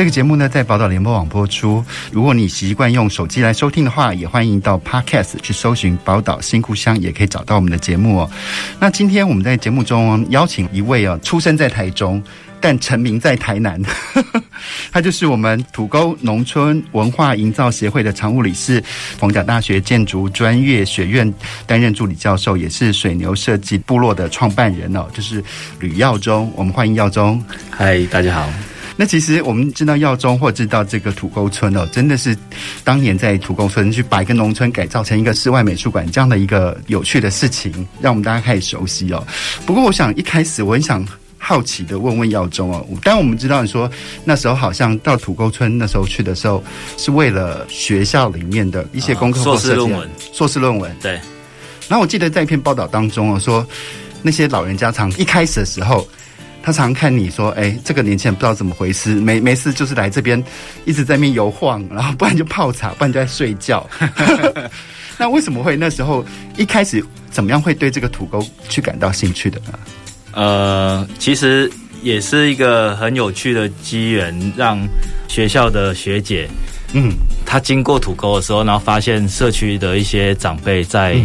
这个节目呢，在宝岛联播网播出。如果你习惯用手机来收听的话，也欢迎到 Podcast 去搜寻“宝岛新故乡”，也可以找到我们的节目哦。那今天我们在节目中邀请一位哦，出生在台中。但成名在台南，他就是我们土沟农村文化营造协会的常务理事，逢甲大学建筑专业学院担任助理教授，也是水牛设计部落的创办人哦，就是吕耀中。我们欢迎耀中。嗨，大家好。那其实我们知道耀中，或知道这个土沟村哦，真的是当年在土沟村去把一个农村改造成一个室外美术馆这样的一个有趣的事情，让我们大家开始熟悉哦。不过，我想一开始我很想。好奇的问问耀中哦，但我们知道你说那时候好像到土沟村那时候去的时候，是为了学校里面的一些功课、硕士论文、硕士论文。对。然后我记得在一篇报道当中哦，说那些老人家常一开始的时候，他常看你说，哎，这个年轻人不知道怎么回事，没没事就是来这边一直在那边游晃，然后不然就泡茶，不然就在睡觉。那为什么会那时候一开始怎么样会对这个土沟去感到兴趣的呢？呃，其实也是一个很有趣的机缘，让学校的学姐，嗯，她经过土沟的时候，然后发现社区的一些长辈在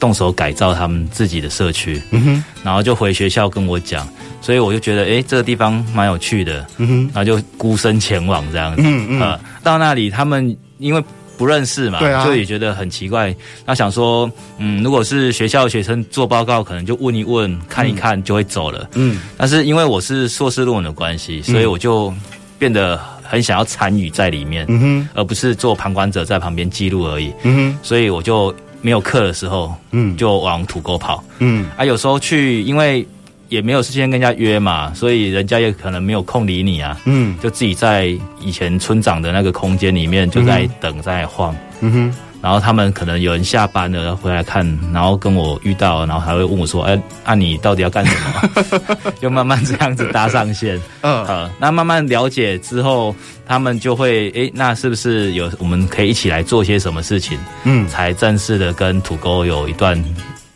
动手改造他们自己的社区，嗯哼，然后就回学校跟我讲，所以我就觉得，哎，这个地方蛮有趣的，嗯哼，然后就孤身前往这样子，嗯嗯，呃，到那里他们因为。不认识嘛，对啊，就也觉得很奇怪。那想说，嗯，如果是学校的学生做报告，可能就问一问、看一看就会走了。嗯，但是因为我是硕士论文的关系，所以我就变得很想要参与在里面，嗯哼，而不是做旁观者在旁边记录而已。嗯哼，所以我就没有课的时候，嗯，就往土沟跑。嗯，啊，有时候去，因为。也没有事先跟人家约嘛，所以人家也可能没有空理你啊。嗯，就自己在以前村长的那个空间里面就在等，嗯、在晃。嗯哼，然后他们可能有人下班了，然后回来看，然后跟我遇到，然后还会问我说：“哎，那、啊、你到底要干什么？” 就慢慢这样子搭上线。嗯，好，那慢慢了解之后，他们就会哎，那是不是有我们可以一起来做些什么事情？嗯，才正式的跟土沟有一段。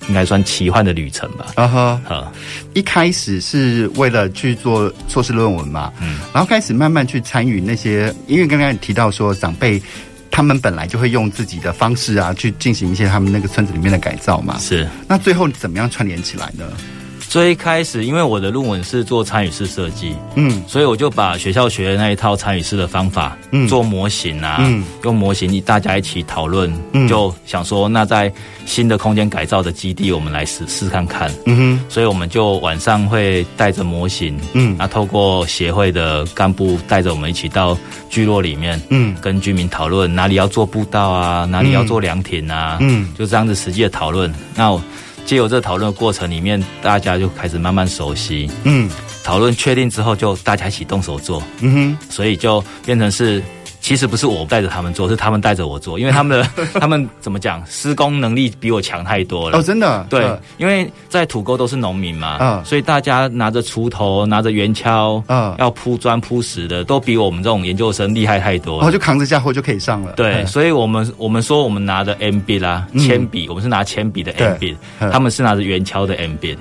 应该算奇幻的旅程吧。啊哈，好，一开始是为了去做硕士论文嘛，嗯，然后开始慢慢去参与那些，因为刚刚你提到说长辈他们本来就会用自己的方式啊，去进行一些他们那个村子里面的改造嘛，是。那最后怎么样串联起来呢？最一开始，因为我的论文是做参与式设计，嗯，所以我就把学校学的那一套参与式的方法，嗯，做模型啊，嗯，用模型大家一起讨论，嗯，就想说，那在新的空间改造的基地，我们来试试看看，嗯哼，所以我们就晚上会带着模型，嗯，那透过协会的干部带着我们一起到聚落里面，嗯，跟居民讨论哪里要做步道啊，哪里要做凉亭啊，嗯，就这样子实际的讨论，那我。借由这个讨论的过程里面，大家就开始慢慢熟悉。嗯，讨论确定之后，就大家一起动手做。嗯哼，所以就变成是。其实不是我带着他们做，是他们带着我做，因为他们的 他们怎么讲，施工能力比我强太多了。哦，真的？对，因为在土沟都是农民嘛，嗯，所以大家拿着锄头、拿着圆锹，嗯，要铺砖铺石的，都比我们这种研究生厉害太多了。然后就扛着家伙就可以上了。对，所以我们我们说我们拿着 M B 啦，铅笔，我们是拿铅笔的 M B，他们是拿着圆锹的 M B，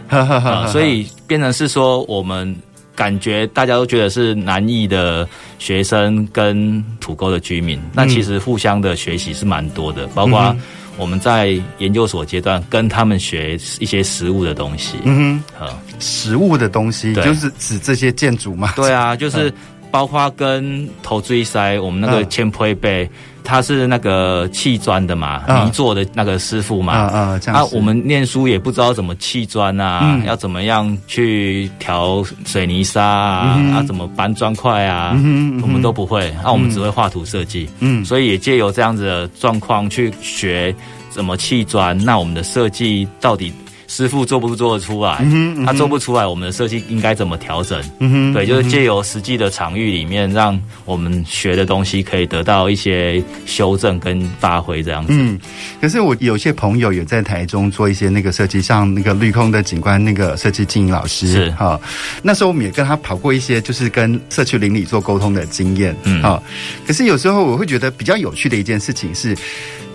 所以变成是说我们。感觉大家都觉得是南艺的学生跟土沟的居民，那其实互相的学习是蛮多的，包括我们在研究所阶段跟他们学一些实物的东西。嗯哼，实物的东西就是指这些建筑嘛？对啊，就是 包括跟头锥塞我们那个千胚贝。他是那个砌砖的嘛，泥做的那个师傅嘛，啊啊，这样啊，我们念书也不知道怎么砌砖啊，嗯、要怎么样去调水泥沙啊，嗯、啊，怎么搬砖块啊，嗯、我们都不会，那、我们只会画图设计，嗯，所以也借由这样子的状况去学怎么砌砖，那我们的设计到底师傅做不做得出来？他做不出来，我们的设计应该怎么调整？嗯，对，就是借由实际的场域里面，让我们学的东西可以得到一些修正跟发挥，这样子。嗯，可是我有些朋友也在台中做一些那个设计，像那个绿空的景观那个设计经营老师是哈，那时候我们也跟他跑过一些，就是跟社区邻里做沟通的经验。嗯，好，可是有时候我会觉得比较有趣的一件事情是。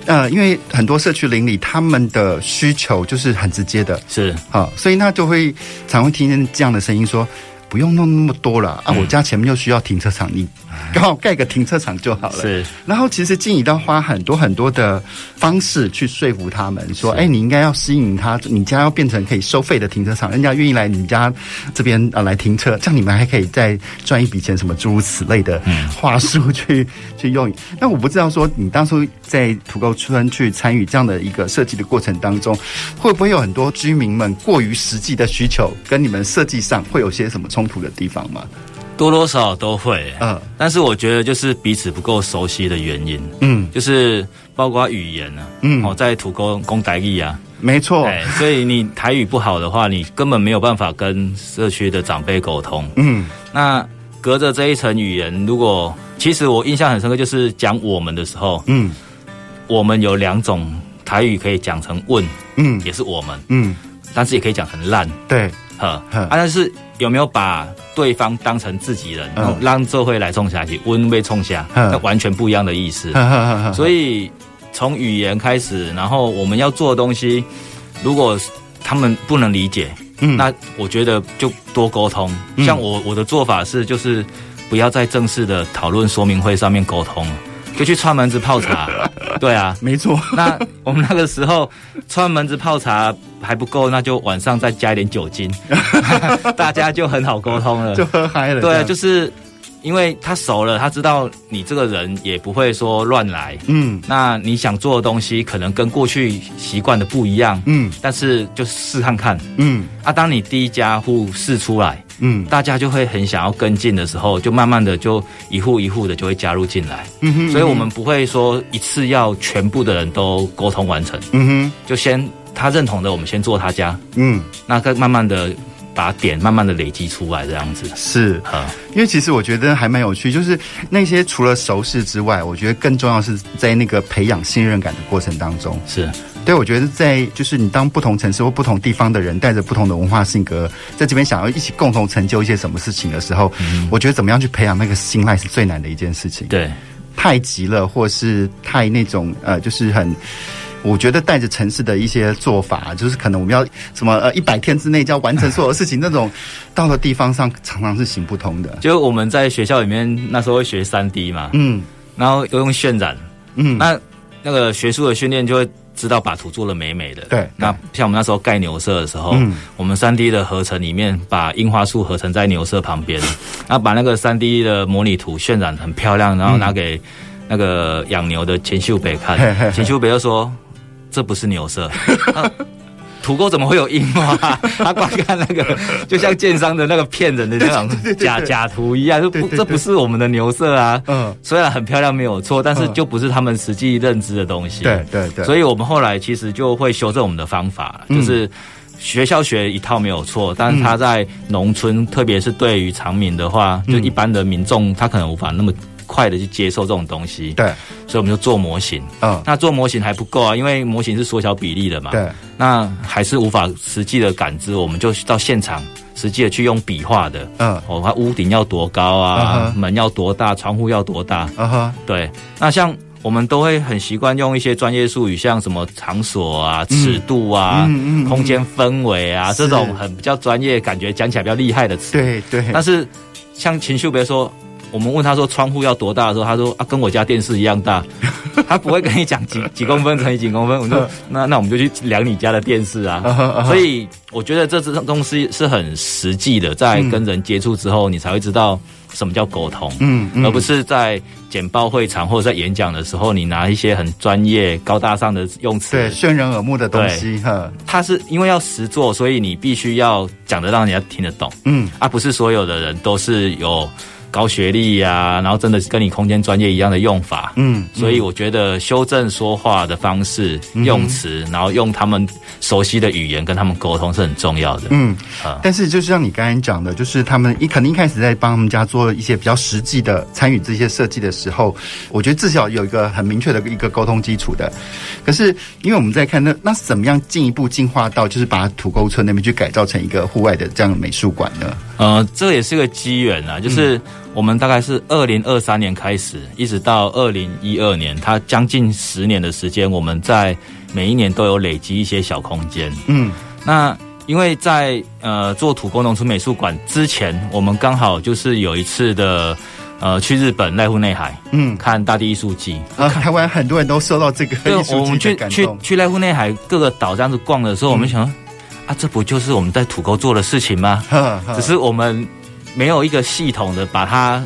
呃，因为很多社区邻里他们的需求就是很直接的，是好，所以那就会常会听见这样的声音说。不用弄那么多了啊！我家前面又需要停车场，你 刚好盖个停车场就好了。是，然后其实经理要花很多很多的方式去说服他们，说：“哎，你应该要吸引他，你家要变成可以收费的停车场，人家愿意来你家这边啊来停车，这样你们还可以再赚一笔钱，什么诸如此类的话术去去用。”那我不知道说你当初在土沟村去参与这样的一个设计的过程当中，会不会有很多居民们过于实际的需求跟你们设计上会有些什么？冲突的地方吗？多多少少都会，嗯，但是我觉得就是彼此不够熟悉的原因，嗯，就是包括语言啊，嗯，哦，在土沟公台语啊，没错，所以你台语不好的话，你根本没有办法跟社区的长辈沟通，嗯，那隔着这一层语言，如果其实我印象很深刻，就是讲我们的时候，嗯，我们有两种台语可以讲成问，嗯，也是我们，嗯，但是也可以讲成烂，对。呵，啊，但是有没有把对方当成自己人，嗯、让这会来冲下去，温被冲下，那完全不一样的意思。所以从语言开始，然后我们要做的东西，如果他们不能理解，嗯，那我觉得就多沟通。像我我的做法是，就是不要在正式的讨论说明会上面沟通。就去串门子泡茶，对啊，没错。那我们那个时候串门子泡茶还不够，那就晚上再加一点酒精，大家就很好沟通了，就喝嗨了。对啊，就是因为他熟了，他知道你这个人也不会说乱来。嗯，那你想做的东西可能跟过去习惯的不一样。嗯，但是就试看看。嗯，啊，当你第一家户试出来。嗯，大家就会很想要跟进的时候，就慢慢的就一户一户的就会加入进来。嗯哼，所以我们不会说一次要全部的人都沟通完成。嗯哼，就先他认同的，我们先做他家。嗯，那再慢慢的把点慢慢的累积出来，这样子。是啊，因为其实我觉得还蛮有趣，就是那些除了熟识之外，我觉得更重要是在那个培养信任感的过程当中。是。所以我觉得，在就是你当不同城市或不同地方的人，带着不同的文化性格，在这边想要一起共同成就一些什么事情的时候，嗯、我觉得怎么样去培养那个信赖是最难的一件事情。对，太急了，或是太那种呃，就是很，我觉得带着城市的一些做法，就是可能我们要什么呃一百天之内就要完成所有事情，那种到了地方上常常是行不通的。就我们在学校里面那时候会学三 D 嘛，嗯，然后又用渲染，嗯，那那个学术的训练就会。知道把图做的美美的，对。那像我们那时候盖牛舍的时候，嗯，我们三 D 的合成里面把樱花树合成在牛舍旁边，然后把那个三 D 的模拟图渲染很漂亮，然后拿给那个养牛的钱秀北看，钱秀北就说这不是牛舍。土沟怎么会有樱花？他光看那个，就像建商的那个骗人的那种 假假图一样，就不，这不是我们的牛舍啊。嗯，虽然很漂亮没有错，但是就不是他们实际认知的东西。对对对，所以我们后来其实就会修正我们的方法，就是学校学一套没有错，但是他在农村，特别是对于长民的话，就一般的民众，他可能无法那么。快的去接受这种东西，对，所以我们就做模型。嗯，那做模型还不够啊，因为模型是缩小比例的嘛。对，那还是无法实际的感知，我们就到现场实际的去用笔画的。嗯，哦，它屋顶要多高啊？门要多大？窗户要多大？嗯哼，对。那像我们都会很习惯用一些专业术语，像什么场所啊、尺度啊、空间氛围啊这种很比较专业，感觉讲起来比较厉害的词。对对。但是像秦秀别说。我们问他说窗户要多大的时候，他说啊，跟我家电视一样大，他不会跟你讲几 几公分乘以几公分。我们说那那我们就去量你家的电视啊。所以我觉得这这东西是很实际的，在跟人接触之后，你才会知道什么叫沟通。嗯，而不是在简报会场或者在演讲的时候，你拿一些很专业高大上的用词，对，渲人耳目的东西。哈，他是因为要实做，所以你必须要讲的让人家听得懂。嗯，而不是所有的人都是有。高学历呀、啊，然后真的是跟你空间专业一样的用法，嗯，所以我觉得修正说话的方式、嗯、用词，然后用他们熟悉的语言跟他们沟通是很重要的，嗯啊。但是就是像你刚才讲的，就是他们一肯定一开始在帮他们家做一些比较实际的参与这些设计的时候，我觉得至少有一个很明确的一个沟通基础的。可是因为我们在看那那怎么样进一步进化到就是把土沟村那边去改造成一个户外的这样的美术馆呢？呃，这也是个机缘啊，就是我们大概是二零二三年开始，一直到二零一二年，它将近十年的时间，我们在每一年都有累积一些小空间。嗯，那因为在呃做土沟农村美术馆之前，我们刚好就是有一次的呃去日本濑户内海，嗯，看大地艺术季啊，台湾很多人都受到这个艺术季的感动。我们去去去濑户内海各个岛这样子逛的时候，嗯、我们想。啊，这不就是我们在土沟做的事情吗？呵呵，只是我们没有一个系统的把它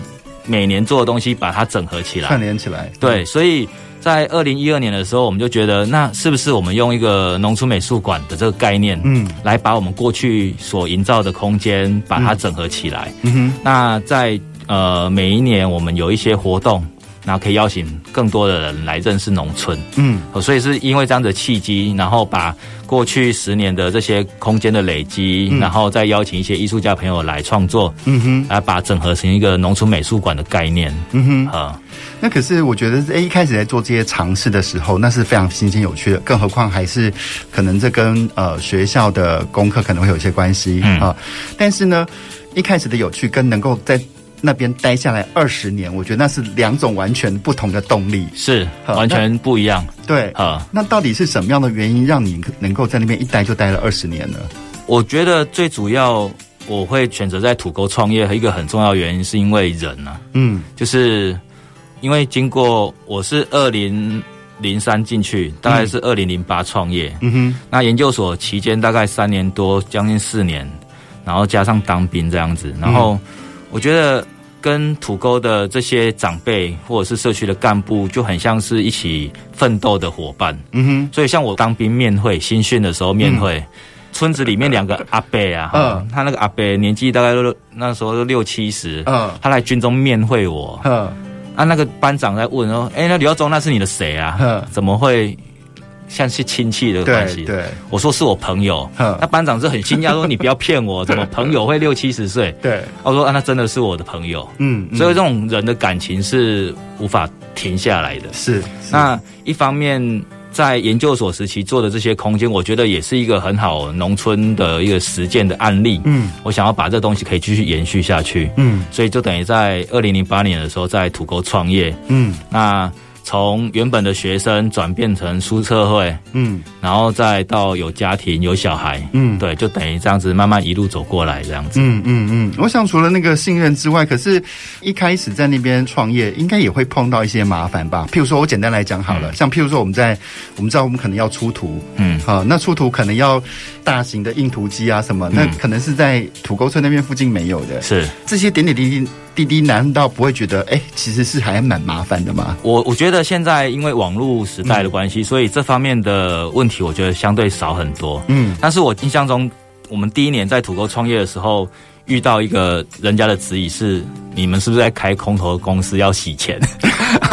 每年做的东西把它整合起来、串联起来。对，所以在二零一二年的时候，我们就觉得，那是不是我们用一个农村美术馆的这个概念，嗯，来把我们过去所营造的空间把它整合起来？嗯哼。那在呃每一年我们有一些活动，然后可以邀请更多的人来认识农村。嗯，所以是因为这样的契机，然后把。过去十年的这些空间的累积，嗯，然后再邀请一些艺术家朋友来创作，嗯哼，来把整合成一个农村美术馆的概念，嗯哼，啊，那可是我觉得，哎，一开始在做这些尝试的时候，那是非常新鲜有趣的，更何况还是可能这跟呃学校的功课可能会有一些关系，嗯。啊，但是呢，一开始的有趣跟能够在那边待下来二十年，我觉得那是两种完全不同的动力，是完全不一样。对啊，那到底是什么样的原因让你能够在那边一待就待了二十年呢？我觉得最主要我会选择在土沟创业，和一个很重要的原因是因为人啊，嗯，就是因为经过我是二零零三进去，大概是二零零八创业，嗯哼，那研究所期间大概三年多，将近四年，然后加上当兵这样子，然后我觉得。跟土沟的这些长辈或者是社区的干部就很像是一起奋斗的伙伴。嗯哼，所以像我当兵面会新训的时候面会，嗯、村子里面两个阿伯啊，嗯，他那个阿伯年纪大概都那时候都六七十，嗯，他来军中面会我，嗯，啊，那个班长在问说，哎、欸，那刘耀宗那是你的谁啊？嗯，怎么会？像是亲戚的关系，对，我说是我朋友，那班长是很惊讶，说你不要骗我，怎么朋友会六七十岁？对，我说啊，那真的是我的朋友，嗯，所以这种人的感情是无法停下来的。是，是那一方面在研究所时期做的这些空间，我觉得也是一个很好农村的一个实践的案例。嗯，我想要把这东西可以继续延续下去。嗯，所以就等于在二零零八年的时候在土沟创业。嗯，那。从原本的学生转变成书社会，嗯，然后再到有家庭有小孩，嗯，对，就等于这样子慢慢一路走过来这样子，嗯嗯嗯。我想除了那个信任之外，可是一开始在那边创业，应该也会碰到一些麻烦吧？譬如说，我简单来讲好了，嗯、像譬如说我们在我们知道我们可能要出图，嗯，好，那出图可能要大型的印图机啊什么，那可能是在土沟村那边附近没有的，是这些点点滴滴。滴滴难道不会觉得哎、欸，其实是还蛮麻烦的吗？我我觉得现在因为网络时代的关系，嗯，所以这方面的问题我觉得相对少很多。嗯，但是我印象中，我们第一年在土沟创业的时候。遇到一个人家的质疑是：你们是不是在开空投公司要洗钱？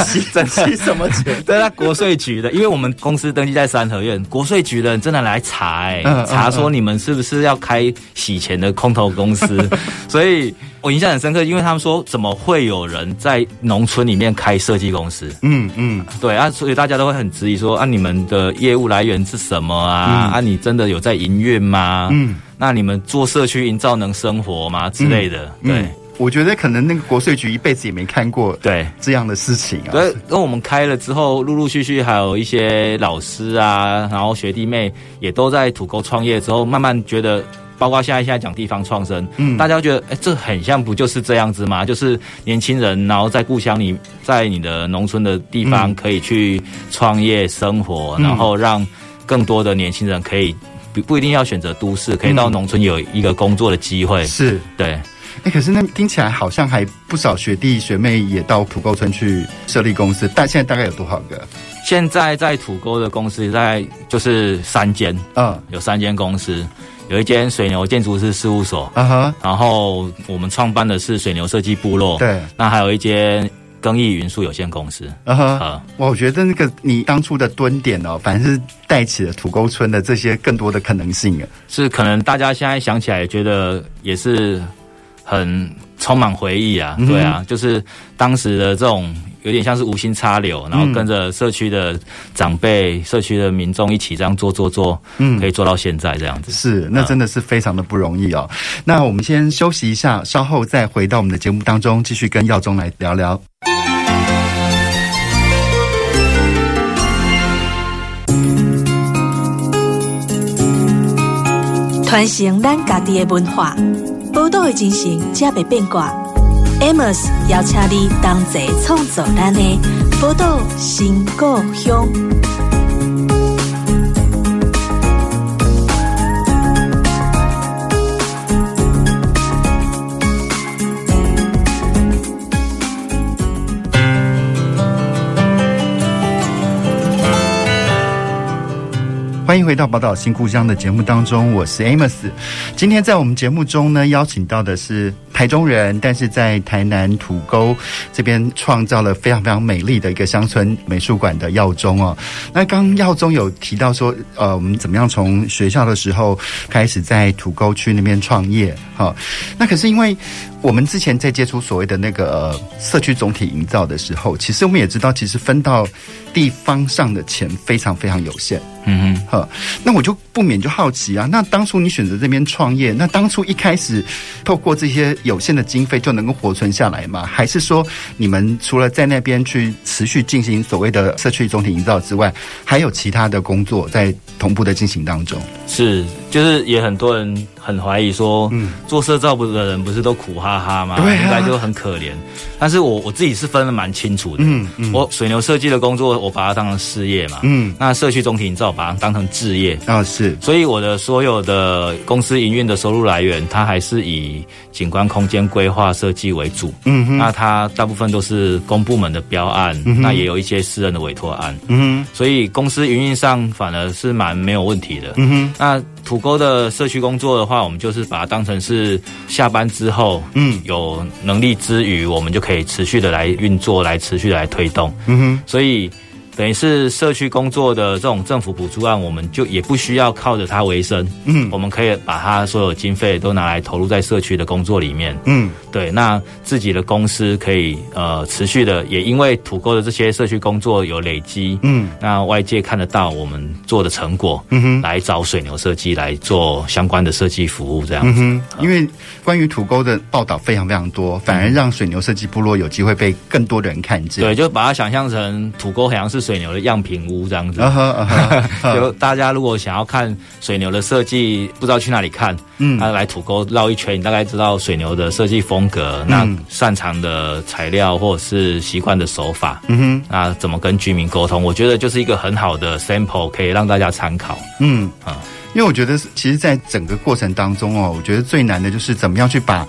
洗洗什么钱？对，那国税局的，因为我们公司登记在三合院，国税局的人真的来查、欸，查说你们是不是要开洗钱的空投公司？所以我印象很深刻，因为他们说怎么会有人在农村里面开设计公司？嗯嗯，对啊，所以大家都会很质疑说：啊，你们的业务来源是什么啊？嗯、啊，你真的有在营运吗？嗯。那你们做社区营造能生活吗？之类的，嗯、对、嗯，我觉得可能那个国税局一辈子也没看过对这样的事情啊。对，那我们开了之后，陆陆续续还有一些老师啊，然后学弟妹也都在土沟创业之后，慢慢觉得，包括现在现在讲地方创生，嗯，大家觉得，哎，这很像不就是这样子吗？就是年轻人，然后在故乡里，在你的农村的地方可以去创业生活，嗯、然后让更多的年轻人可以。不不一定要选择都市，可以到农村有一个工作的机会。是对，哎，可是那听起来好像还不少学弟学妹也到土沟村去设立公司，但现在大概有多少个？现在在土沟的公司在就是三间，嗯，有三间公司。有一间水牛建筑师事务所，啊哈，然后我们创办的是水牛设计部落，对，那还有一间耕艺云素有限公司，啊哈，啊，我觉得那个你当初的蹲点哦，反正是带起了土沟村的这些更多的可能性啊，是可能大家现在想起来觉得也是很充满回忆啊，对啊，就是当时的这种。有点像是无心插柳，然后跟着社区的长辈、嗯、社区的民众一起这样做做做，嗯，可以做到现在这样子。是，那真的是非常的不容易哦。嗯、那我们先休息一下，稍后再回到我们的节目当中，继续跟耀宗来聊聊。传承咱家己的文化，宝岛的精神，才袂变卦。Amos 邀请你同齐创作咱的宝岛新故乡。欢迎回到《宝岛新故乡》的节目当中，我是 Amos。今天在我们节目中呢，邀请到的是台中人，但是在台南土沟这边创造了非常非常美丽的一个乡村美术馆的耀中哦。那刚耀中有提到说，呃，我们怎么样从学校的时候开始在土沟区那边创业？哈，那可是因为我们之前在接触所谓的那个、呃、社区总体营造的时候，其实我们也知道，其实分到地方上的钱非常非常有限。嗯哼，好，那我就不免就好奇啊。那当初你选择这边创业，那当初一开始透过这些有限的经费就能够活存下来吗？还是说你们除了在那边去持续进行所谓的社区总体营造之外，还有其他的工作在同步的进行当中？是，就是也很多人很怀疑说，嗯，做社造的人不是都苦哈哈吗？对啊，应该就很可怜。但是我我自己是分的蛮清楚的。嗯嗯，我水牛设计的工作，我把它当成事业嘛。嗯，那社区总体营造。把它当成置业啊，是，所以我的所有的公司营运的收入来源，它还是以景观空间规划设计为主。嗯哼，那它大部分都是公部门的标案，嗯、那也有一些私人的委托案。嗯哼，所以公司营运上反而是蛮没有问题的。嗯哼，那土沟的社区工作的话，我们就是把它当成是下班之后，嗯，有能力之余，我们就可以持续的来运作，来持续的来推动。嗯哼，所以。等于是社区工作的这种政府补助案，我们就也不需要靠着它为生。嗯，我们可以把它所有经费都拿来投入在社区的工作里面。嗯，对，那自己的公司可以呃持续的，也因为土沟的这些社区工作有累积。嗯，那外界看得到我们做的成果。嗯哼，来找水牛设计来做相关的设计服务，这样子。嗯哼，因为关于土沟的报道非常非常多，反而让水牛设计部落有机会被更多的人看见。对，就把它想象成土沟好像是。水牛的样品屋这样子，就大家如果想要看水牛的设计，不知道去哪里看，嗯，他来土沟绕一圈，你大概知道水牛的设计风格，那擅长的材料或者是习惯的手法，嗯哼，那怎么跟居民沟通？我觉得就是一个很好的 sample，可以让大家参考。嗯啊，因为我觉得，其实，在整个过程当中哦，我觉得最难的就是怎么样去把。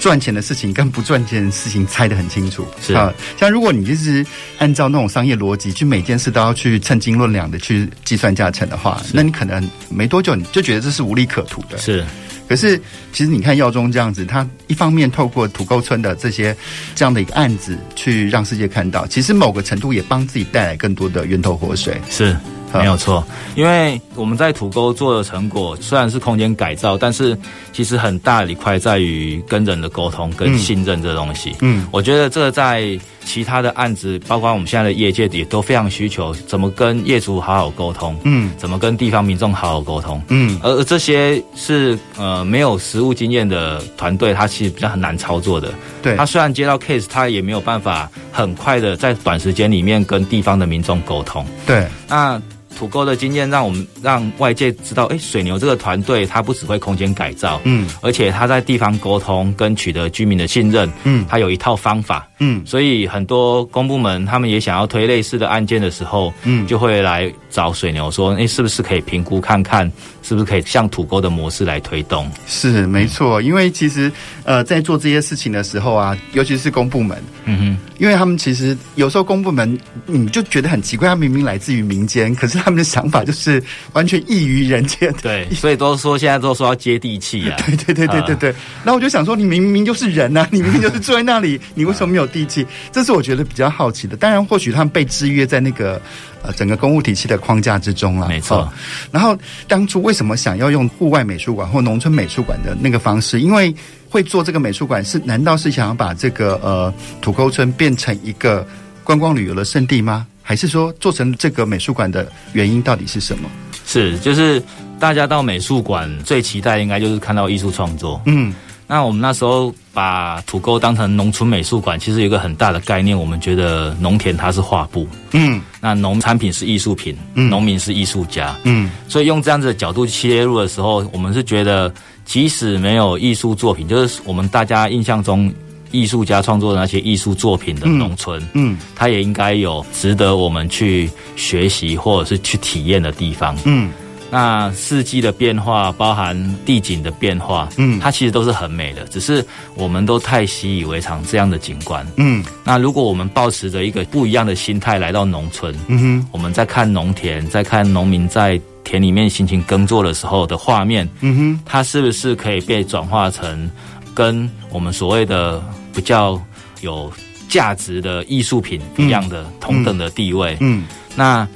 赚钱的事情跟不赚钱的事情猜得很清楚，是啊。像如果你就是按照那种商业逻辑，去每件事都要去称斤论两的去计算价钱的话，那你可能没多久你就觉得这是无利可图的。是。可是其实你看耀宗这样子，他一方面透过土沟村的这些这样的一个案子，去让世界看到，其实某个程度也帮自己带来更多的源头活水。是。没有错，因为我们在土沟做的成果虽然是空间改造，但是其实很大的一块在于跟人的沟通跟信任这东西。嗯，我觉得这个在其他的案子，包括我们现在的业界也都非常需求，怎么跟业主好好沟通，嗯，怎么跟地方民众好好沟通，嗯，而这些是呃没有实务经验的团队，他其实比较很难操作的。对，他虽然接到 case，他也没有办法很快的在短时间里面跟地方的民众沟通。对，那。土沟的经验让我们让外界知道，哎，水牛这个团队它不只会空间改造，嗯，而且他在地方沟通跟取得居民的信任，嗯，他有一套方法，嗯，所以很多公部门他们也想要推类似的案件的时候，嗯，就会来找水牛说，哎，是不是可以评估看看，是不是可以像土沟的模式来推动？是没错，因为其实呃，在做这些事情的时候啊，尤其是公部门，嗯哼，因为他们其实有时候公部门你就觉得很奇怪，他明明来自于民间，可是他们的想法就是完全异于人间。对，所以都说现在都说要接地气啊。对对对对对对。那、呃、我就想说，你明明就是人呐、啊，你明明就是坐在那里，你为什么没有地气？这是我觉得比较好奇的。当然，或许他们被制约在那个呃整个公务体系的框架之中了。没错、哦。然后当初为什么想要用户外美术馆或农村美术馆的那个方式？因为会做这个美术馆是难道是想要把这个呃土沟村变成一个观光旅游的圣地吗？还是说做成这个美术馆的原因到底是什么？是就是。大家到美术馆最期待应该就是看到艺术创作。嗯，那我们那时候把土沟当成农村美术馆，其实有一个很大的概念，我们觉得农田它是画布，嗯，那农产品是艺术品，嗯，农民是艺术家，嗯，所以用这样子的角度切入的时候，我们是觉得即使没有艺术作品，就是我们大家印象中艺术家创作的那些艺术作品的农村，嗯，嗯，它也应该有值得我们去学习或者是去体验的地方，嗯。那四季的变化，包含地景的变化，嗯，它其实都是很美的，只是我们都太习以为常这样的景观，嗯。那如果我们抱持着一个不一样的心态来到农村，嗯哼，我们在看农田，在看农民在田里面辛勤耕作的时候的画面，嗯哼，它是不是可以被转化成跟我们所谓的比较有价值的艺术品一样的同等的地位？嗯，那。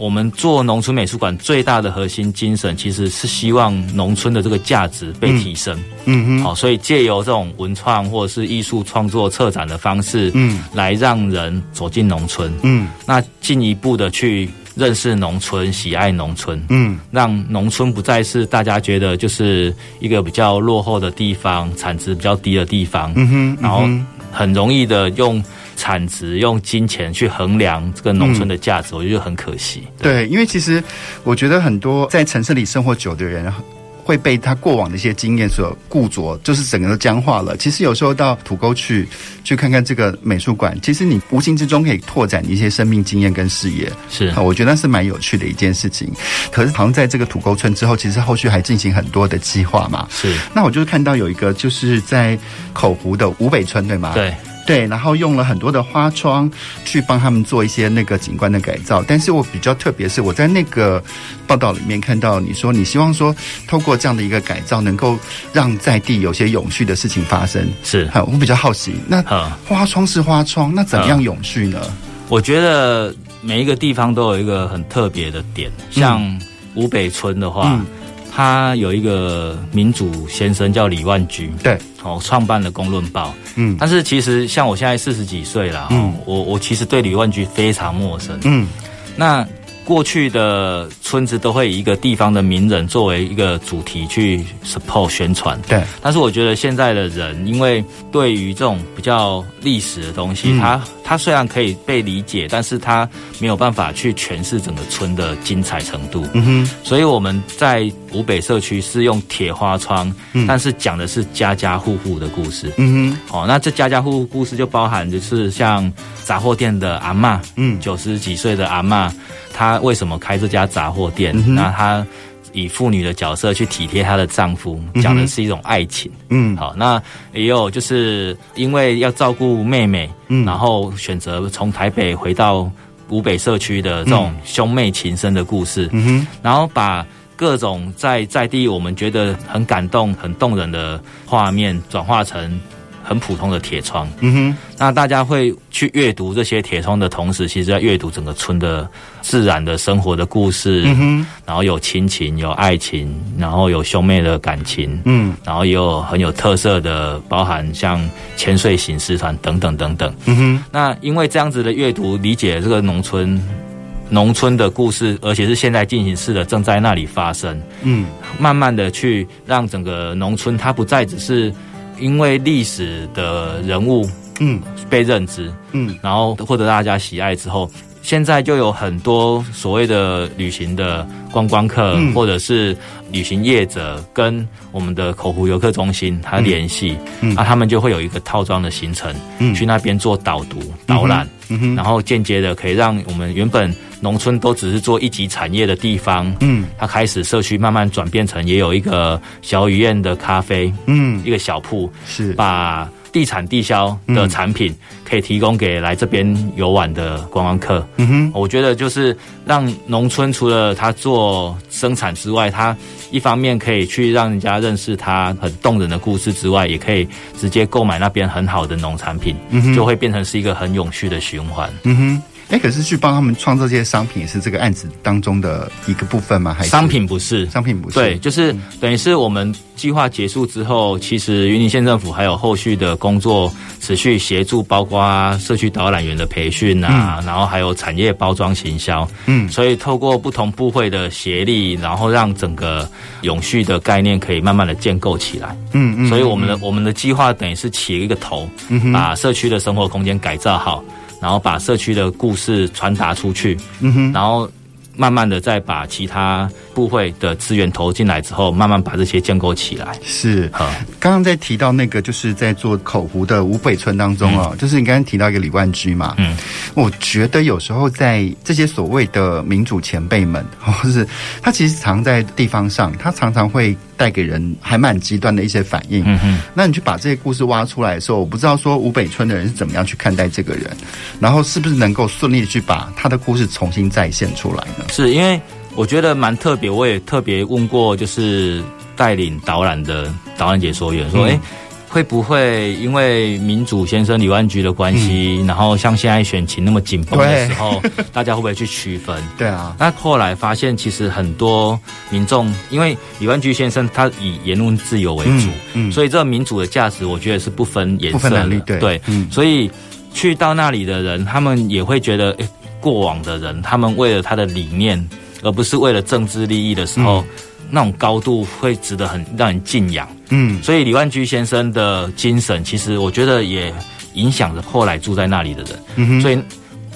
我们做农村美术馆最大的核心精神，其实是希望农村的这个价值被提升。嗯哼，好，所以借由这种文创或者是艺术创作策展的方式，嗯，来让人走进农村。嗯，那进一步的去认识农村，喜爱农村。嗯，让农村不再是大家觉得就是一个比较落后的地方，产值比较低的地方。嗯哼，然后很容易的用。产值用金钱去衡量这个农村的价值，嗯，我觉得很可惜。对，对，因为其实我觉得很多在城市里生活久的人会被他过往的一些经验所固着，就是整个都僵化了。其实有时候到土沟去去看看这个美术馆，其实你无形之中可以拓展一些生命经验跟视野。是，我觉得那是蛮有趣的一件事情。可是好像在这个土沟村之后，其实后续还进行很多的计划嘛。是，那我就看到有一个就是在口湖的吴北村，对吗？对。对，然后用了很多的花窗去帮他们做一些那个景观的改造。但是我比较特别是，我在那个报道里面看到你说，你希望说透过这样的一个改造，能够让在地有些永续的事情发生。是，好，我比较好奇，那花窗是花窗，那怎么样永续呢？我觉得每一个地方都有一个很特别的点，像五北村的话。嗯他有一个民主先生叫李万居，对，哦，创办了《公论报》，嗯，但是其实像我现在四十几岁了，嗯，我我其实对李万居非常陌生，嗯，那。过去的村子都会以一个地方的名人作为一个主题去 support 宣传，对。但是我觉得现在的人，因为对于这种比较历史的东西，他虽然可以被理解，但是他没有办法去诠释整个村的精彩程度。嗯哼。所以我们在湖北社区是用铁花窗，嗯、但是讲的是家家户户的故事。嗯哼。哦，那这家家户户故事就包含就是像杂货店的阿嬷，嗯，九十几岁的阿嬷。她为什么开这家杂货店？嗯、那她以妇女的角色去体贴她的丈夫，讲的是一种爱情。嗯，好，那也有就是因为要照顾妹妹，嗯，然后选择从台北回到古北社区的这种兄妹情深的故事。嗯哼，然后把各种在在地我们觉得很感动、很动人的画面转化成。很普通的铁窗，嗯哼，那大家会去阅读这些铁窗的同时，其实在阅读整个村的自然的生活的故事，嗯哼，然后有亲情，有爱情，然后有兄妹的感情，嗯，然后也有很有特色的，包含像千岁行狮团等等等等，嗯哼，那因为这样子的阅读理解这个农村，农村的故事，而且是现在进行式的，正在那里发生，嗯，慢慢的去让整个农村它不再只是。因为历史的人物，嗯，被认知，嗯，然后获得大家喜爱之后，现在就有很多所谓的旅行的观光客，嗯、或者是旅行业者，跟我们的口湖游客中心他联系，嗯，啊，他们就会有一个套装的行程，嗯，去那边做导读、导览，嗯哼，然后间接的可以让我们原本农村都只是做一级产业的地方，嗯，它开始社区慢慢转变成也有一个小雨燕的咖啡，嗯，一个小铺，是。把。地产地销的产品可以提供给来这边游玩的观光客。嗯哼，我觉得就是让农村除了他做生产之外，他一方面可以去让人家认识他很动人的故事之外，也可以直接购买那边很好的农产品，就会变成是一个很永续的循环。嗯哼。哎，可是去帮他们创造这些商品，也是这个案子当中的一个部分吗？还是商品不是？商品不是。对，就是等于是我们计划结束之后，其实云林县政府还有后续的工作持续协助，包括社区导览员的培训啊，嗯、然后还有产业包装行销。嗯，所以透过不同部会的协力，然后让整个永续的概念可以慢慢的建构起来。嗯嗯。所以我们的我们的计划等于是起了一个头，把社区的生活空间改造好。然后把社区的故事传达出去，嗯哼，然后慢慢的再把其他部会的资源投进来之后，慢慢把这些建构起来。是，好，刚刚在提到那个，就是在做口湖的五北村当中哦，嗯、就是你刚刚提到一个李万居嘛，嗯，我觉得有时候在这些所谓的民主前辈们，或是他其实常在地方上，他常常会。带给人还蛮极端的一些反应。嗯哼，那你去把这些故事挖出来的时候，我不知道说吴北村的人是怎么样去看待这个人，然后是不是能够顺利的去把他的故事重新再现出来呢？是因为我觉得蛮特别，我也特别问过，就是带领导览的导览解说员说，哎、嗯。会不会因为民主先生李万居的关系，嗯、然后像现在选情那么紧绷的时候，大家会不会去区分？对啊。那后来发现，其实很多民众，因为李万居先生他以言论自由为主，嗯，嗯所以这个民主的价值，我觉得是不分颜色的，对，对嗯、所以去到那里的人，他们也会觉得，诶，过往的人，他们为了他的理念，而不是为了政治利益的时候。嗯。那种高度会值得很让人敬仰，嗯，所以李万居先生的精神，其实我觉得也影响着后来住在那里的人，嗯哼，所以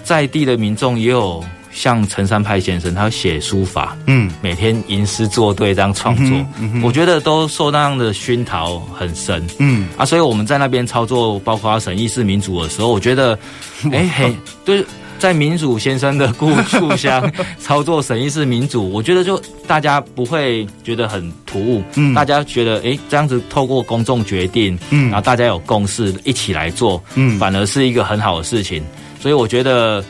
在地的民众也有像陈山派先生，他写书法，嗯，每天吟诗作对这样创作，嗯嗯、我觉得都受那样的熏陶很深，嗯。啊，所以我们在那边操作，包括审议式民主的时候，我觉得，哎嘿，对。在民主先生的故故乡 操作审议式民主，我觉得就大家不会觉得很突兀，嗯，大家觉得诶这样子透过公众决定，嗯，然后大家有共识一起来做，嗯，反而是一个很好的事情，所以我觉得。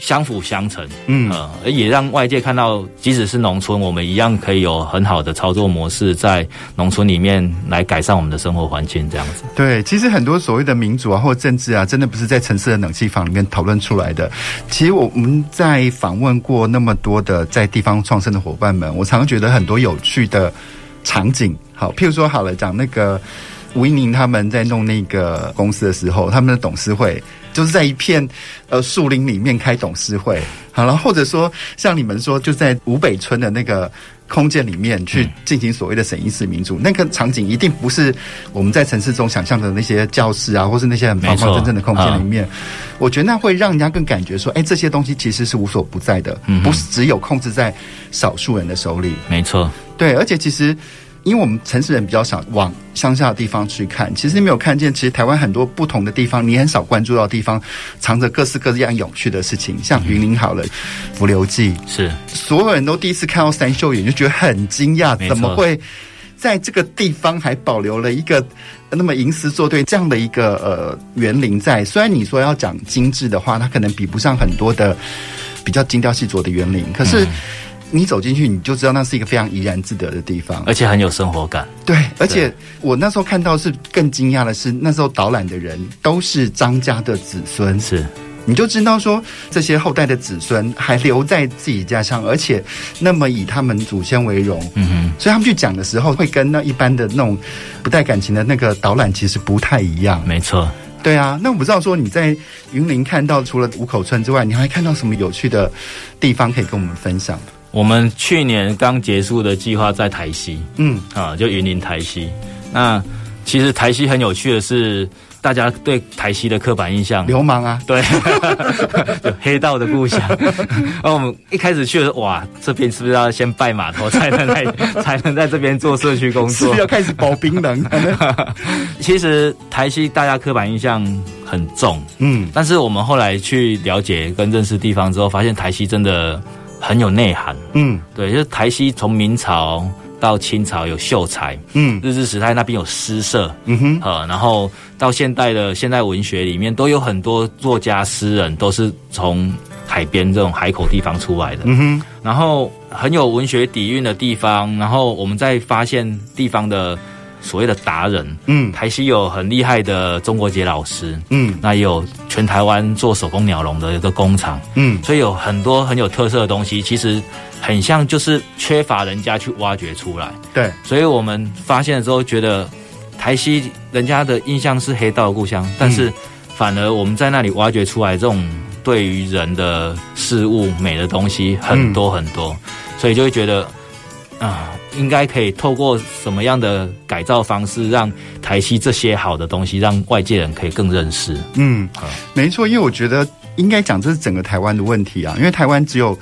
相辅相成，嗯，呃，也让外界看到，即使是农村，我们一样可以有很好的操作模式，在农村里面来改善我们的生活环境，这样子。对，其实很多所谓的民主啊，或政治啊，真的不是在城市的冷气房里面讨论出来的。其实我们在访问过那么多的在地方创生的伙伴们，我常常觉得很多有趣的场景。好，譬如说，好了，讲那个吴一宁他们在弄那个公司的时候，他们的董事会。就是在一片呃树林里面开董事会，好了，或者说像你们说，就在五北村的那个空间里面去进行所谓的审议式民主，嗯、那个场景一定不是我们在城市中想象的那些教室啊，或是那些很方方正正的空间里面。我觉得那会让人家更感觉说，哎、欸，这些东西其实是无所不在的，嗯、不是只有控制在少数人的手里。没错，对，而且其实。因为我们城市人比较少往乡下的地方去看，其实你没有看见，其实台湾很多不同的地方，你很少关注到的地方，藏着各式各样有趣的事情。像云林好了，浮流记是所有人都第一次看到三秀眼，就觉得很惊讶，怎么会在这个地方还保留了一个那么吟诗作对这样的一个呃园林在？虽然你说要讲精致的话，它可能比不上很多的比较精雕细琢的园林，可是。嗯你走进去，你就知道那是一个非常怡然自得的地方，而且很有生活感。对，而且我那时候看到是更惊讶的是，那时候导览的人都是张家的子孙，是，你就知道说这些后代的子孙还留在自己家乡，而且那么以他们祖先为荣。嗯哼，所以他们去讲的时候，会跟那一般的那种不带感情的那个导览其实不太一样。没错，对啊。那我不知道说你在云林看到除了五口村之外，你还看到什么有趣的地方可以跟我们分享？我们去年刚结束的计划在台西，嗯，啊，就云林台西。那其实台西很有趣的是，大家对台西的刻板印象，流氓啊，对，就黑道的故乡。然 后我们一开始去的时候，哇，这边是不是要先拜码头，才能来，才能在这边做社区工作？是是要开始保槟榔？其实台西大家刻板印象很重，嗯，但是我们后来去了解跟认识地方之后，发现台西真的很有内涵，嗯，对，就是台西从明朝。到清朝有秀才，嗯，日治时代那边有诗社，嗯哼，呃，然后到现代的现代文学里面都有很多作家诗人都是从海边这种海口地方出来的，嗯哼，然后很有文学底蕴的地方，然后我们在发现地方的。所谓的达人，嗯，台西有很厉害的中国结老师，嗯，那也有全台湾做手工鸟笼的一个工厂，嗯，所以有很多很有特色的东西，其实很像就是缺乏人家去挖掘出来，对，所以我们发现了之后，觉得台西人家的印象是黑道的故乡，但是反而我们在那里挖掘出来这种对于人的事物美的东西很多很多，所以就会觉得啊。应该可以透过什么样的改造方式，让台西这些好的东西，让外界人可以更认识？嗯，没错，因为我觉得应该讲这是整个台湾的问题啊，因为台湾只有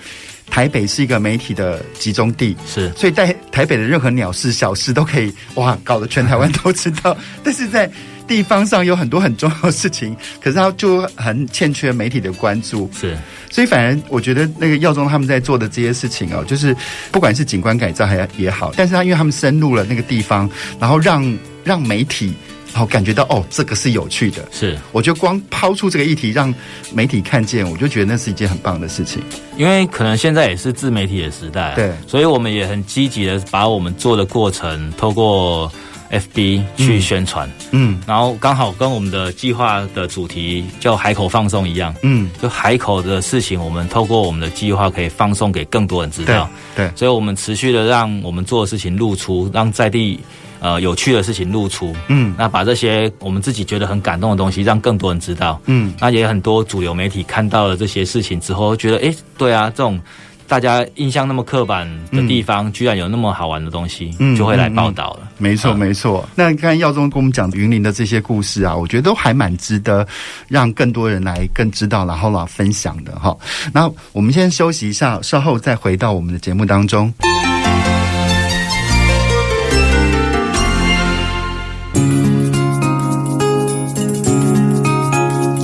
台北是一个媒体的集中地，是，所以在台北的任何鸟事小事都可以哇，搞得全台湾都知道，但是在。地方上有很多很重要的事情，可是他就很欠缺媒体的关注，是，所以反而我觉得那个耀宗他们在做的这些事情哦，就是不管是景观改造还也好，但是他因为他们深入了那个地方，然后让让媒体然后感觉到哦，这个是有趣的，是，我就光抛出这个议题让媒体看见，我就觉得那是一件很棒的事情，因为可能现在也是自媒体的时代，对，所以我们也很积极的把我们做的过程透过。FB 去宣传，嗯，嗯，然后刚好跟我们的计划的主题叫海口放送一样，嗯，就海口的事情，我们透过我们的计划可以放送给更多人知道，对，对，所以我们持续的让我们做的事情露出，让在地呃有趣的事情露出，嗯，那把这些我们自己觉得很感动的东西让更多人知道，嗯，那也很多主流媒体看到了这些事情之后，觉得哎，对啊，这种。大家印象那么刻板的地方，嗯、居然有那么好玩的东西，嗯、就会来报道了。没错，没错。那刚才耀宗跟我们讲云林的这些故事啊，我觉得都还蛮值得让更多人来更知道，然后来分享的哈。那我们先休息一下，稍后再回到我们的节目当中。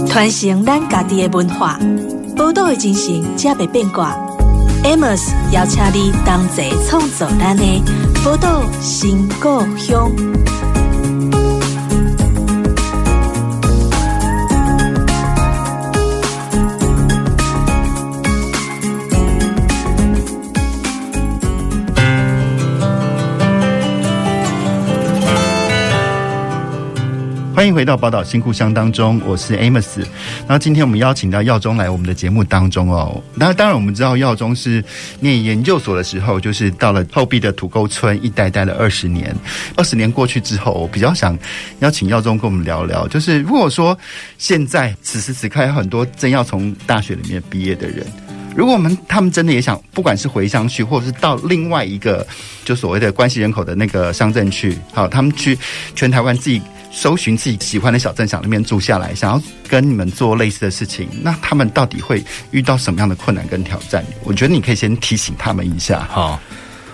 传承咱家己的文化，报道的精神，才袂变卦。Amos 邀请你同齐创造咱的宝岛新故乡。欢迎回到宝岛新故乡当中，我是 Amos。然后今天我们邀请到耀宗来我们的节目当中哦。那当然我们知道耀宗是念研究所的时候，就是到了后壁的土沟村一待待了二十年。二十年过去之后，我比较想邀请耀宗跟我们聊聊，就是如果说现在此时此刻有很多正要从大学里面毕业的人，如果我们他们真的也想，不管是回乡去，或者是到另外一个就所谓的关系人口的那个乡镇去，好，他们去全台湾自己。搜寻自己喜欢的小镇，想那边住下来，想要跟你们做类似的事情，那他们到底会遇到什么样的困难跟挑战？我觉得你可以先提醒他们一下。好，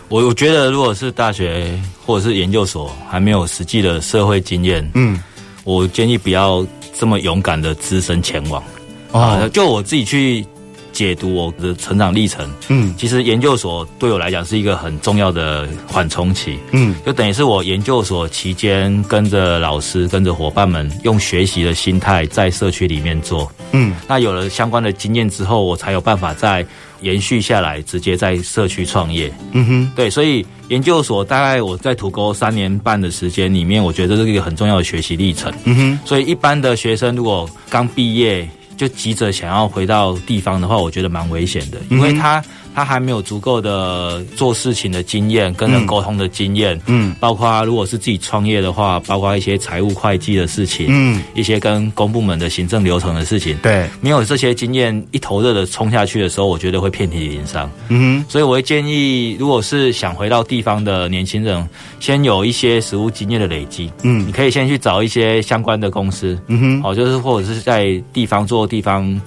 我我觉得如果是大学或者是研究所还没有实际的社会经验，嗯，我建议不要这么勇敢的只身前往。哦，就我自己去。解读我的成长历程，嗯，其实研究所对我来讲是一个很重要的缓冲期，嗯，就等于是我研究所期间跟着老师、跟着伙伴们用学习的心态在社区里面做，嗯，那有了相关的经验之后，我才有办法再延续下来，直接在社区创业，嗯哼，对，所以研究所大概我在土沟三年半的时间里面，我觉得这是一个很重要的学习历程，嗯哼，所以一般的学生如果刚毕业。就急着想要回到地方的话，我觉得蛮危险的，因为他他还没有足够的做事情的经验，跟人沟通的经验，嗯，包括如果是自己创业的话，包括一些财务会计的事情，嗯，一些跟公部门的行政流程的事情，对，没有这些经验，一头热的冲下去的时候，我觉得会遍体鳞伤，嗯哼，所以我会建议，如果是想回到地方的年轻人，先有一些实务经验的累积，嗯，你可以先去找一些相关的公司，嗯哼，哦，就是或者是在地方做地方。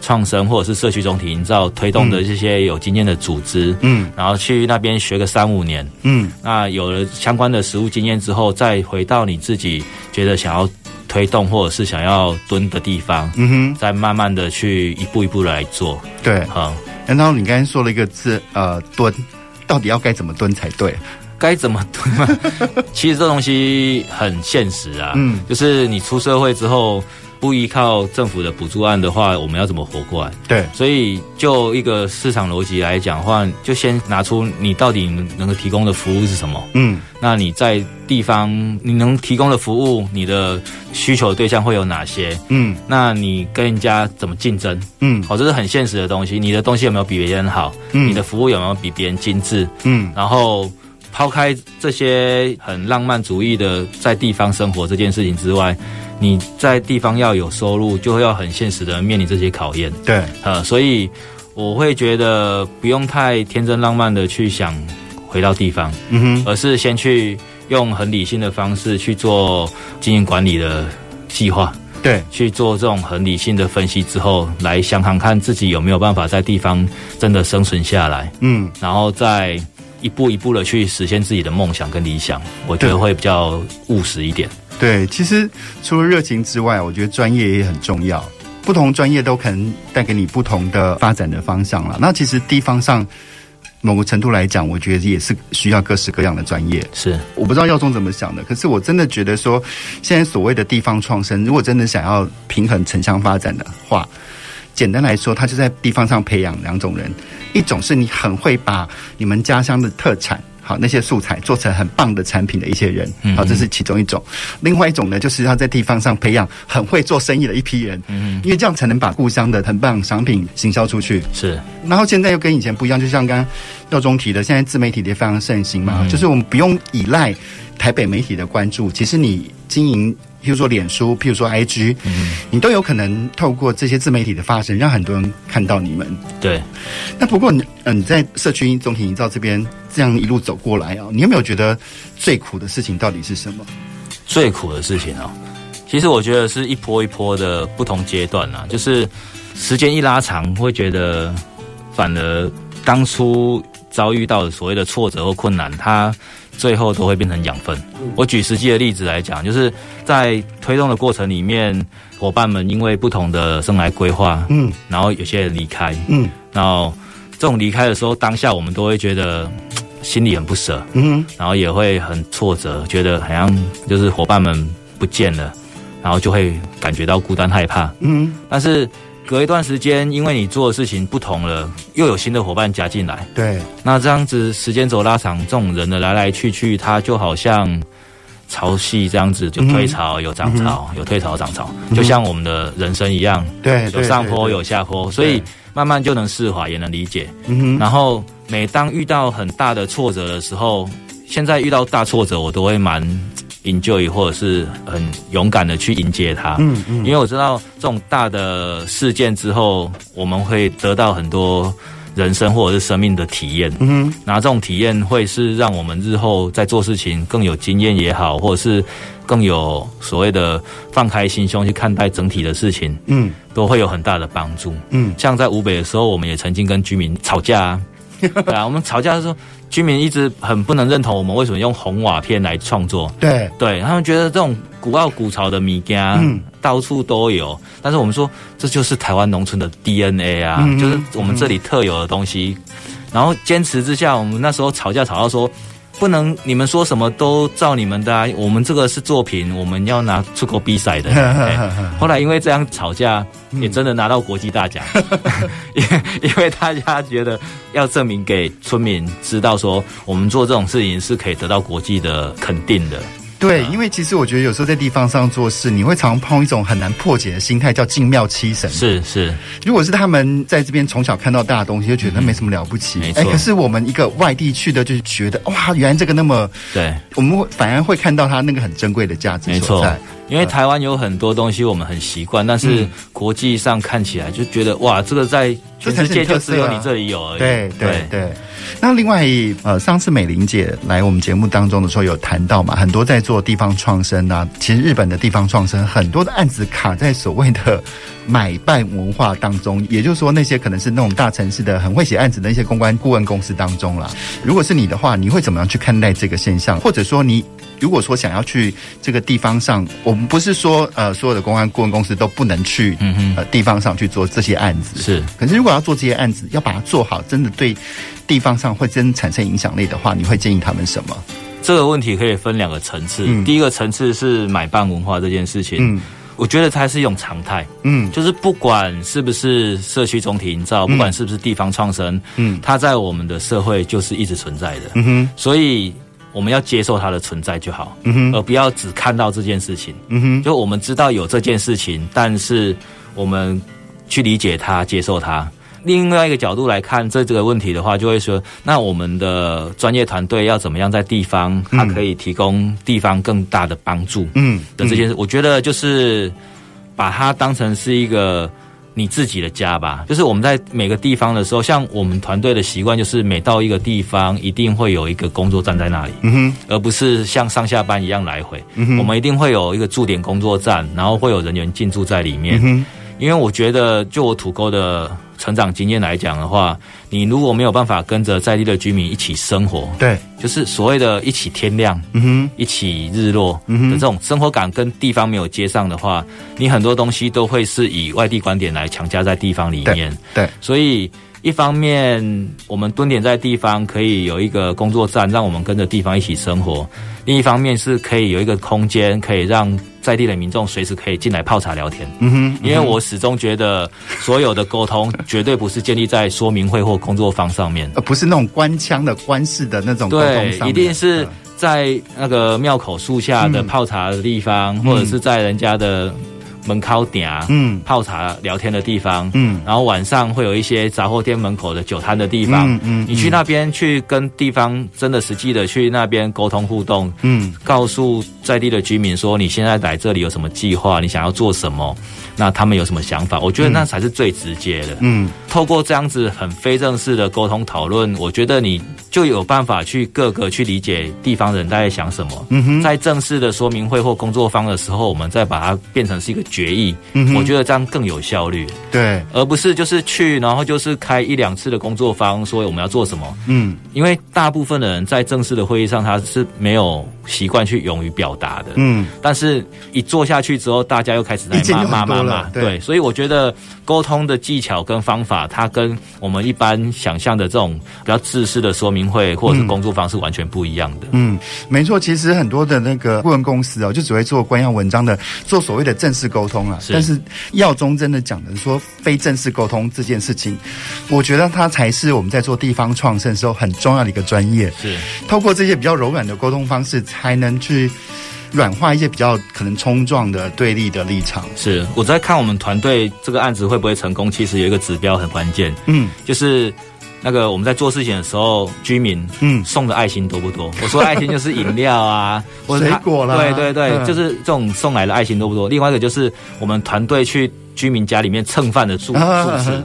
创生或者是社区总体营造推动的这些有经验的组织，嗯，然后去那边学个三五年，嗯，那有了相关的实务经验之后，再回到你自己觉得想要推动或者是想要蹲的地方，嗯哼，再慢慢的去一步一步来做，对，好。然后你刚才说了一个字，呃，蹲，到底要该怎么蹲才对？该怎么蹲嘛？其实这东西很现实啊，嗯，就是你出社会之后。不依靠政府的补助案的话，我们要怎么活过来？对，所以就一个市场逻辑来讲的话，就先拿出你到底能够提供的服务是什么。嗯，那你在地方你能提供的服务，你的需求的对象会有哪些？嗯，那你跟人家怎么竞争？嗯，好，这是很现实的东西。你的东西有没有比别人好？嗯，你的服务有没有比别人精致？嗯，然后抛开这些很浪漫主义的在地方生活这件事情之外。你在地方要有收入，就会要很现实的面临这些考验。对，呃，所以我会觉得不用太天真浪漫的去想回到地方，嗯哼，而是先去用很理性的方式去做经营管理的计划，对，去做这种很理性的分析之后，来想想看自己有没有办法在地方真的生存下来，嗯，然后再一步一步的去实现自己的梦想跟理想，我觉得会比较务实一点。对，其实除了热情之外，我觉得专业也很重要。不同专业都可能带给你不同的发展的方向了。那其实地方上某个程度来讲，我觉得也是需要各式各样的专业。是，我不知道耀宗怎么想的，可是我真的觉得说，现在所谓的地方创生，如果真的想要平衡城乡发展的话，简单来说，它就在地方上培养两种人：一种是你很会把你们家乡的特产。好，那些素材做成很棒的产品的一些人，好，这是其中一种。另外一种呢，就是要在地方上培养很会做生意的一批人，嗯，因为这样才能把故乡的很棒商品行销出去。是，然后现在又跟以前不一样，就像刚刚耀宗提的，现在自媒体也非常盛行嘛，就是我们不用依赖台北媒体的关注，其实你经营。譬如说脸书，譬如说 IG，嗯，你都有可能透过这些自媒体的发声，让很多人看到你们。对。那不过你，嗯，你在社区总体营造这边这样一路走过来啊，你有没有觉得最苦的事情到底是什么？最苦的事情啊，其实我觉得是一波一波的不同阶段啊，就是时间一拉长，会觉得反而当初遭遇到的所谓的挫折或困难，它。最后都会变成养分。我举实际的例子来讲，就是在推动的过程里面，伙伴们因为不同的生来规划，嗯，然后有些人离开，嗯，然后这种离开的时候，当下我们都会觉得心里很不舍，嗯，然后也会很挫折，觉得好像就是伙伴们不见了，然后就会感觉到孤单害怕，嗯，但是。隔一段时间，因为你做的事情不同了，又有新的伙伴加进来。对，那这样子时间轴拉长，这种人的来来去去，它就好像潮汐这样子，就退潮有涨潮，有退潮涨潮，就像我们的人生一样。对，有上坡有下坡，所以慢慢就能释怀，也能理解。嗯哼。然后每当遇到很大的挫折的时候，现在遇到大挫折，我都会蛮。Enjoy 或者是很勇敢的去迎接它，嗯嗯，因为我知道这种大的事件之后，我们会得到很多人生或者是生命的体验，嗯，然后这种体验会是让我们日后在做事情更有经验也好，或者是更有所谓的放开心胸去看待整体的事情，嗯，都会有很大的帮助，嗯，像在湖北的时候，我们也曾经跟居民吵架啊。对啊，我们吵架的时候，居民一直很不能认同我们为什么用红瓦片来创作。对，对他们觉得这种古奥古潮的米家，嗯，到处都有。但是我们说，这就是台湾农村的 DNA 啊，嗯，就是我们这里特有的东西。然后坚持之下，我们那时候吵架吵到说。不能，你们说什么都照你们的啊！我们这个是作品，我们要拿出国比赛的。后来因为这样吵架，也真的拿到国际大奖。因 因为大家觉得要证明给村民知道，说我们做这种事情是可以得到国际的肯定的。对，因为其实我觉得有时候在地方上做事，你会常碰一种很难破解的心态，叫敬庙七神。是是，如果是他们在这边从小看到大的东西，就觉得没什么了不起。哎、嗯，可是我们一个外地去的，就觉得哇，原来这个那么对，我们会反而会看到它那个很珍贵的价值所在。因为台湾有很多东西我们很习惯，但是国际上看起来就觉得哇，这个在全世界就只有你这里有而已。对对对。那另外，呃，上次美玲姐来我们节目当中的时候有谈到嘛，很多在做地方创生啊，其实日本的地方创生很多的案子卡在所谓的买办文化当中，也就是说那些可能是那种大城市的很会写案子的一些公关顾问公司当中啦。如果是你的话，你会怎么样去看待这个现象？或者说你？如果说想要去这个地方上，我们不是说呃所有的公安顾问公司都不能去呃地方上去做这些案子，是。可是如果要做这些案子，要把它做好，真的对地方上会真产生影响力的话，你会建议他们什么？这个问题可以分两个层次。嗯、第一个层次是买办文化这件事情，嗯，我觉得它是一种常态，嗯，就是不管是不是社区总体营造，不管是不是地方创生，嗯，它在我们的社会就是一直存在的，嗯哼，所以。我们要接受它的存在就好，嗯哼，而不要只看到这件事情，嗯哼，就我们知道有这件事情，但是我们去理解它、接受它。另外一个角度来看这这个问题的话，就会说，那我们的专业团队要怎么样在地方，它可以提供地方更大的帮助，嗯，的这件事，我觉得就是把它当成是一个。你自己的家吧，就是我们在每个地方的时候，像我们团队的习惯，就是每到一个地方，一定会有一个工作站在那里，嗯哼，而不是像上下班一样来回，嗯哼，我们一定会有一个驻点工作站，然后会有人员进驻在里面，嗯哼，因为我觉得，就我土沟的。成长经验来讲的话，你如果没有办法跟着在地的居民一起生活，对，就是所谓的一起天亮，嗯哼，一起日落，嗯哼，的这种生活感跟地方没有接上的话，你很多东西都会是以外地观点来强加在地方里面，对，对，所以一方面我们蹲点在地方可以有一个工作站，让我们跟着地方一起生活；另一方面是可以有一个空间，可以让。在地的民众随时可以进来泡茶聊天，嗯哼，嗯哼，因为我始终觉得所有的沟通绝对不是建立在说明会或工作坊上面，而不是那种官腔的官式的那种沟通上面。一定是在那个庙口树下的泡茶的地方，嗯、或者是在人家的。门口点啊，嗯，泡茶聊天的地方，嗯，然后晚上会有一些杂货店门口的酒摊的地方，嗯，嗯，你去那边去跟地方真的实际的去那边沟通互动，嗯，告诉在地的居民说你现在来这里有什么计划，你想要做什么。那他们有什么想法？我觉得那才是最直接的。嗯，透过这样子很非正式的沟通讨论，我觉得你就有办法去各个去理解地方人大概想什么。嗯哼，在正式的说明会或工作坊的时候，我们再把它变成是一个决议。嗯，我觉得这样更有效率。对，而不是就是去，然后就是开一两次的工作坊，说我们要做什么。嗯，因为大部分的人在正式的会议上，他是没有习惯去勇于表达的。嗯，但是一做下去之后，大家又开始在骂骂骂。对，对，所以我觉得沟通的技巧跟方法，它跟我们一般想象的这种比较自私的说明会或者是工作方式完全不一样的。嗯，没错，其实很多的那个顾问公司哦，就只会做官样文章的，做所谓的正式沟通啊。但是耀中真的讲的说非正式沟通这件事情，我觉得它才是我们在做地方创生时候很重要的一个专业。是。透过这些比较柔软的沟通方式，才能去。软化一些比较可能冲撞的对立的立场。是我在看我们团队这个案子会不会成功，其实有一个指标很关键，嗯，就是那个我们在做事情的时候，居民嗯送的爱心多不多？我说爱心就是饮料啊，或 者水果啦，对对对，就是这种送来的爱心多不多？另外一个就是我们团队去。居民家里面蹭饭的数数字，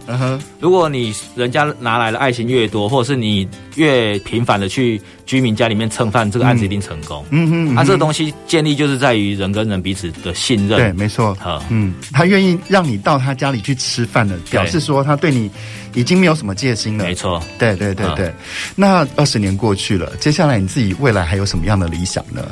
如果你人家拿来的爱心越多，或者是你越频繁的去居民家里面蹭饭，这个案子一定成功。嗯哼，啊，这个东西建立就是在于人跟人彼此的信任。对，没错。嗯，他愿意让你到他家里去吃饭的，表示说他对你已经没有什么戒心了。没错。对对对对。那二十年过去了，接下来你自己未来还有什么样的理想呢？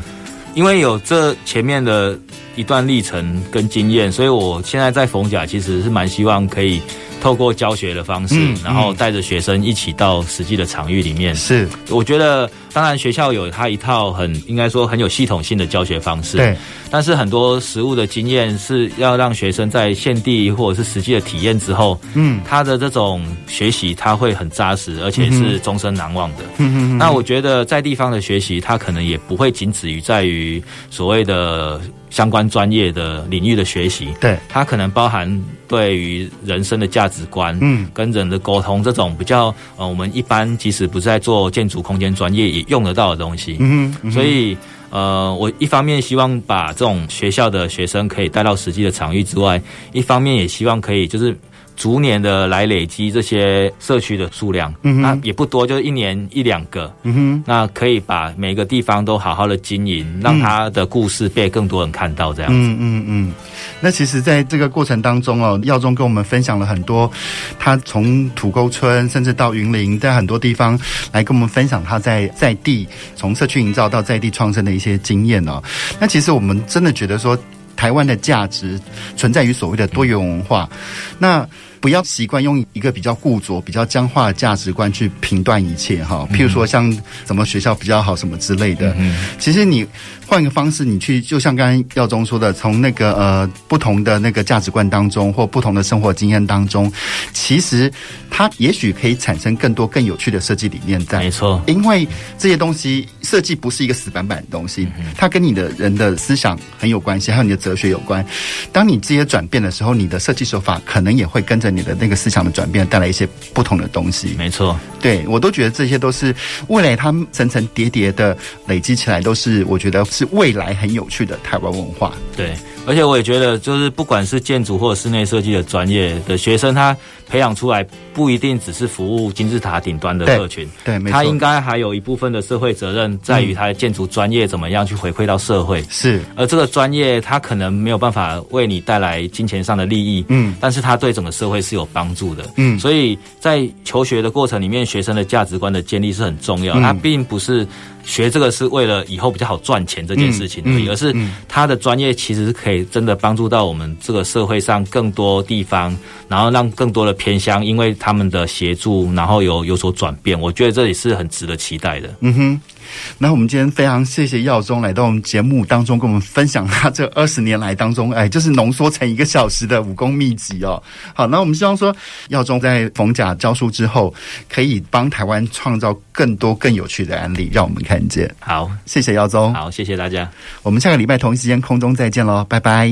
因为有这前面的一段历程跟经验，所以我现在在逢甲其实是蛮希望可以透过教学的方式，嗯、然后带着学生一起到实际的场域里面。是，我觉得当然学校有它一套很应该说很有系统性的教学方式，对。但是很多实物的经验是要让学生在现地或者是实际的体验之后，嗯，他的这种学习他会很扎实，而且是终身难忘的。嗯嗯。那我觉得在地方的学习，他可能也不会仅止于在于所谓的相关专业的领域的学习，对，它可能包含对于人生的价值观，嗯，跟人的沟通这种比较呃，我们一般即使不是在做建筑空间专业也用得到的东西。嗯嗯，所以。呃，我一方面希望把这种学校的学生可以带到实际的场域之外，一方面也希望可以就是。逐年的来累积这些社区的数量，那也不多，就是一年一两个，嗯哼，那可以把每个地方都好好的经营，让他的故事被更多人看到，这样子，嗯嗯嗯。那其实，在这个过程当中哦，耀宗跟我们分享了很多，他从土沟村甚至到云林，在很多地方来跟我们分享他在在地从社区营造到在地创生的一些经验哦。那其实我们真的觉得说，台湾的价值存在于所谓的多元文化，那。不要习惯用一个比较固着、比较僵化的价值观去评断一切哈。譬如说，像什么学校比较好什么之类的。嗯，其实你换一个方式，你去，就像刚刚耀宗说的，从那个呃不同的那个价值观当中，或不同的生活经验当中，其实它也许可以产生更多更有趣的设计理念在。没错，因为这些东西设计不是一个死板板的东西，它跟你的人的思想很有关系，还有你的哲学有关。当你这些转变的时候，你的设计手法可能也会跟着。你的那个思想的转变带来一些不同的东西，没错，对，我都觉得这些都是未来，它层层叠叠的累积起来，都是我觉得是未来很有趣的台湾文化。对，而且我也觉得，就是不管是建筑或室内设计的专业的学生，他培养出来不一定只是服务金字塔顶端的客群，对，对，他应该还有一部分的社会责任，在于他的建筑专业怎么样去回馈到社会。是，而这个专业他可能没有办法为你带来金钱上的利益，嗯，但是他对整个社会。是有帮助的，嗯，所以在求学的过程里面，学生的价值观的建立是很重要。他并不是学这个是为了以后比较好赚钱这件事情而已，而是他的专业其实是可以真的帮助到我们这个社会上更多地方，然后让更多的偏乡因为他们的协助，然后有有所转变。我觉得这也是很值得期待的。嗯哼。那我们今天非常谢谢耀宗来到我们节目当中，跟我们分享他这二十年来当中，哎，就是浓缩成一个小时的武功秘籍哦。好，那我们希望说，耀宗在逢甲教书之后，可以帮台湾创造更多更有趣的案例，让我们看见。好，谢谢耀宗。好，谢谢大家。我们下个礼拜同一时间空中再见喽，拜拜。